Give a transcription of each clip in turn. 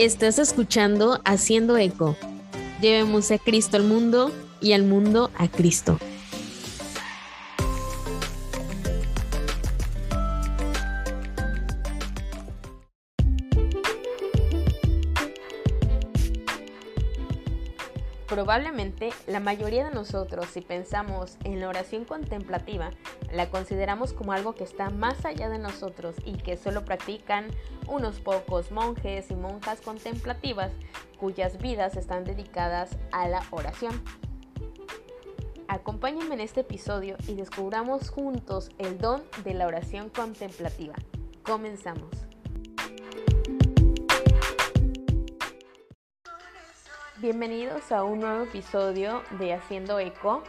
Estás escuchando Haciendo Eco. Llevemos a Cristo al mundo y al mundo a Cristo. Probablemente la mayoría de nosotros, si pensamos en la oración contemplativa, la consideramos como algo que está más allá de nosotros y que solo practican unos pocos monjes y monjas contemplativas cuyas vidas están dedicadas a la oración. Acompáñenme en este episodio y descubramos juntos el don de la oración contemplativa. Comenzamos. Bienvenidos a un nuevo episodio de Haciendo Eco.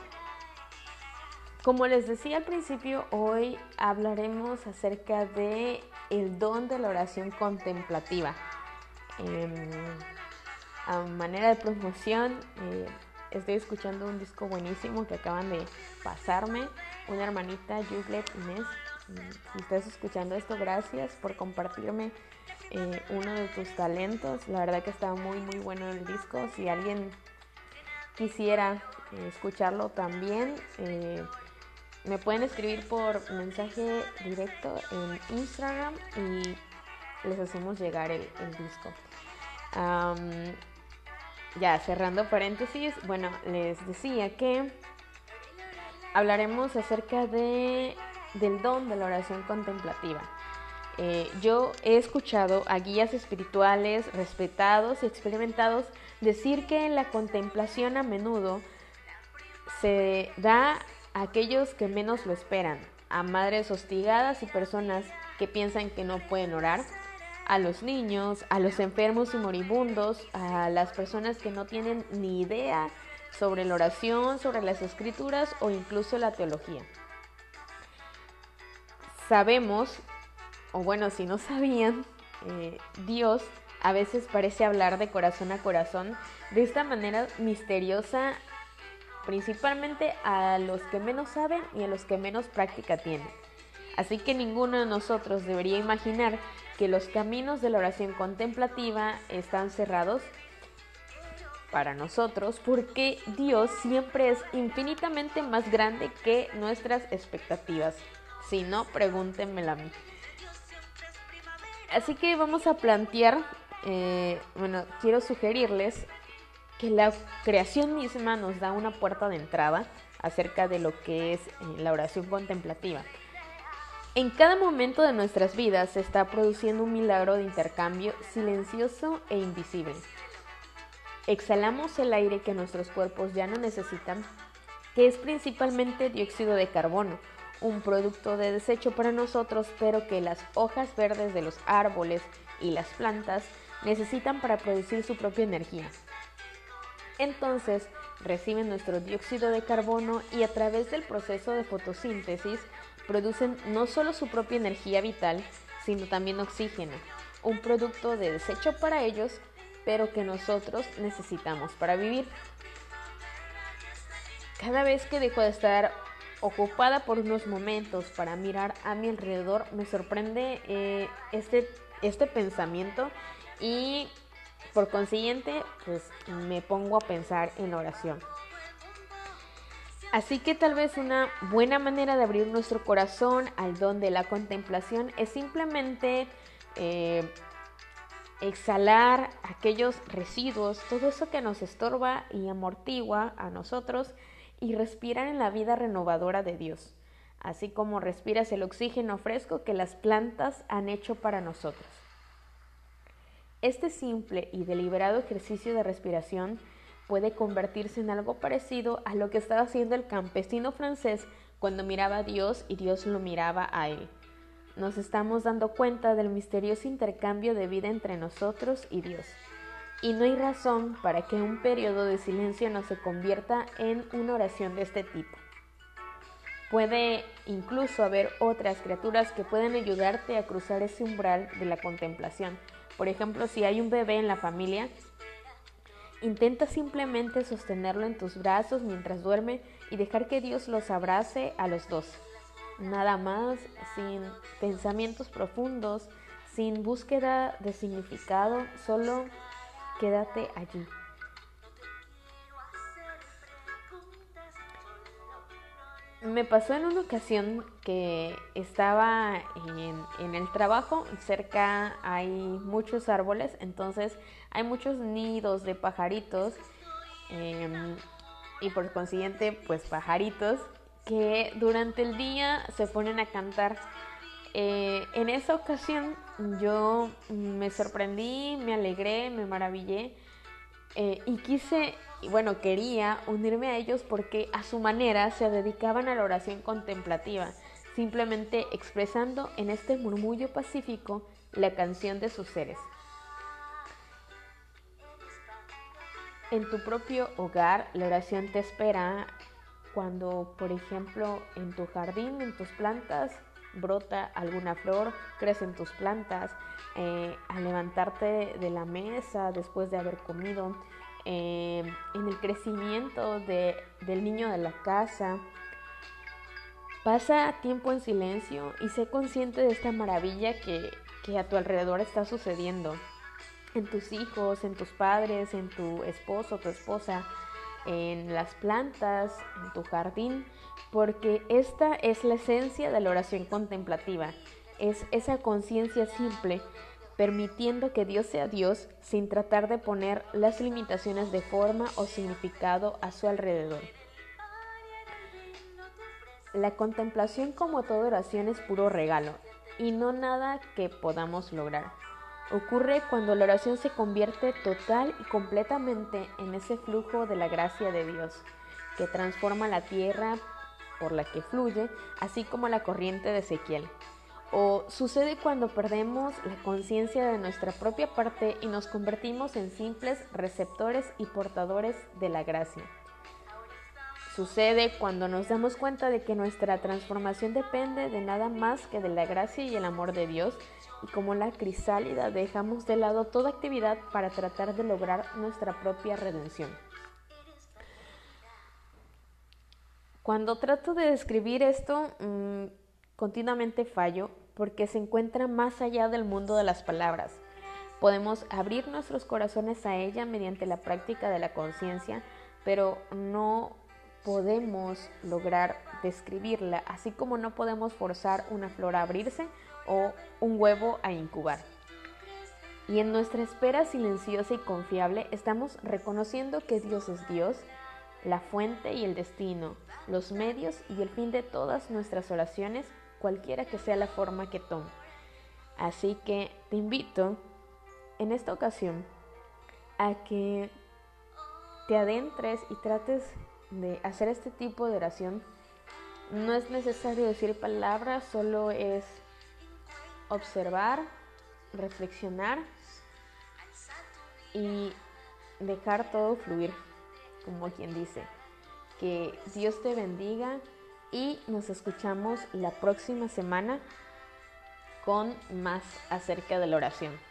Como les decía al principio, hoy hablaremos acerca de el don de la oración contemplativa. Em, a manera de promoción, eh, estoy escuchando un disco buenísimo que acaban de pasarme. Una hermanita, Yuglet Inés. Mm, si estás escuchando esto, gracias por compartirme eh, uno de tus talentos. La verdad que está muy muy bueno el disco. Si alguien quisiera eh, escucharlo también, eh, me pueden escribir por mensaje directo en Instagram y les hacemos llegar el, disco. ya cerrando paréntesis, bueno, les decía que hablaremos acerca de, del don de la oración contemplativa. Eh, yo he escuchado a guías espirituales respetados y experimentados decir que en la contemplación a menudo se da a aquellos que menos lo esperan, a madres hostigadas y personas que piensan que no pueden orar, a los niños, a los enfermos y moribundos, a las personas que no tienen ni idea sobre la oración, sobre las escrituras o incluso la teología. Sabemos o bueno, si no sabían, eh, Dios a veces parece hablar de corazón a corazón de esta manera misteriosa, principalmente a los que menos saben y a los que menos práctica tienen. Así que ninguno de nosotros debería imaginar que los caminos de la oración contemplativa están cerrados para nosotros porque Dios siempre es infinitamente más grande que nuestras expectativas. Si no, pregúntenmelo a mí. Así que vamos a plantear, eh, bueno, quiero sugerirles que la creación misma nos da una puerta de entrada acerca de lo que es eh, la oración contemplativa. En cada momento de nuestras vidas se está produciendo un milagro de intercambio silencioso e invisible. Exhalamos el aire que nuestros cuerpos ya no necesitan, que es principalmente dióxido de carbono, un producto de desecho para nosotros, pero que las hojas verdes de los árboles y las plantas necesitan para producir su propia energía. Entonces, reciben nuestro dióxido de carbono y a través del proceso de fotosíntesis producen no solo su propia energía vital, sino también oxígeno, un producto de desecho para ellos, pero que nosotros necesitamos para vivir. Cada vez que dejo de estar ocupada por unos momentos para mirar a mi alrededor, me sorprende eh, este, este pensamiento y por consiguiente, pues me pongo a pensar en oración. Así que tal vez una buena manera de abrir nuestro corazón al don de la contemplación es simplemente eh, exhalar aquellos residuos, todo eso que nos estorba y amortigua a nosotros y respirar en la vida renovadora de Dios, así como respiras el oxígeno fresco que las plantas han hecho para nosotros. Este simple y deliberado ejercicio de respiración puede convertirse en algo parecido a lo que estaba haciendo el campesino francés cuando miraba a Dios y Dios lo miraba a él. Nos estamos dando cuenta del misterioso intercambio de vida entre nosotros y Dios y no hay razón para que un periodo de silencio no se convierta en una oración de este tipo. Puede incluso haber otras criaturas que pueden ayudarte a cruzar ese umbral de la contemplación. Por ejemplo, si hay un bebé en la familia, intenta simplemente sostenerlo en tus brazos mientras duerme y dejar que Dios los abrace a los dos. Nada más, sin pensamientos profundos, sin búsqueda de significado, solo quédate allí. Me pasó en una ocasión que estaba en, el trabajo, cerca hay muchos árboles, entonces hay muchos nidos de pajaritos em, y por consiguiente pues pajaritos que durante el día se ponen a cantar. Eh, en esa ocasión yo me sorprendí, me alegré, me maravillé eh, y quise, bueno, quería unirme a ellos porque a su manera se dedicaban a la oración contemplativa, simplemente expresando en este murmullo pacífico la canción de sus seres. En tu propio hogar, la oración te espera cuando, por ejemplo, en tu jardín, en tus plantas, brota alguna flor, crecen tus plantas, eh, al levantarte de la mesa después de haber comido, eh, en el crecimiento del niño de la casa. Pasa tiempo en silencio y sé consciente de esta maravilla que, que a tu alrededor está sucediendo. En tus hijos, en tus padres, en tu esposo, tu esposa, en las plantas, en tu jardín, porque esta es la esencia de la oración contemplativa. Es esa conciencia simple permitiendo que Dios sea Dios sin tratar de poner las limitaciones de forma o significado a su alrededor. La contemplación como toda oración es puro regalo y no nada que podamos lograr. Ocurre cuando la oración se convierte total y completamente en ese flujo de la gracia de Dios, que transforma la tierra por la que fluye, así como la corriente de Ezequiel. O sucede cuando perdemos la conciencia de nuestra propia parte y nos convertimos en simples receptores y portadores de la gracia. Sucede cuando nos damos cuenta de que nuestra transformación depende de nada más que de la gracia y el amor de Dios y como la crisálida dejamos de lado toda actividad para tratar de lograr nuestra propia redención. Cuando trato de describir esto, mm, continuamente fallo porque se encuentra más allá del mundo de las palabras. Podemos abrir nuestros corazones a ella mediante la práctica de la conciencia, pero no podemos lograr describirla, así como no podemos forzar una flor a abrirse o un huevo a incubar. Y en nuestra espera silenciosa y confiable estamos reconociendo que Dios es Dios, la fuente y el destino, los medios y el fin de todas nuestras oraciones cualquiera que sea la forma que tome. Así que te invito en esta ocasión a que te adentres y trates de hacer este tipo de oración. No es necesario decir palabras, solo es observar, reflexionar y dejar todo fluir, como quien dice. Que Dios te bendiga y nos escuchamos la próxima semana con más acerca de la oración.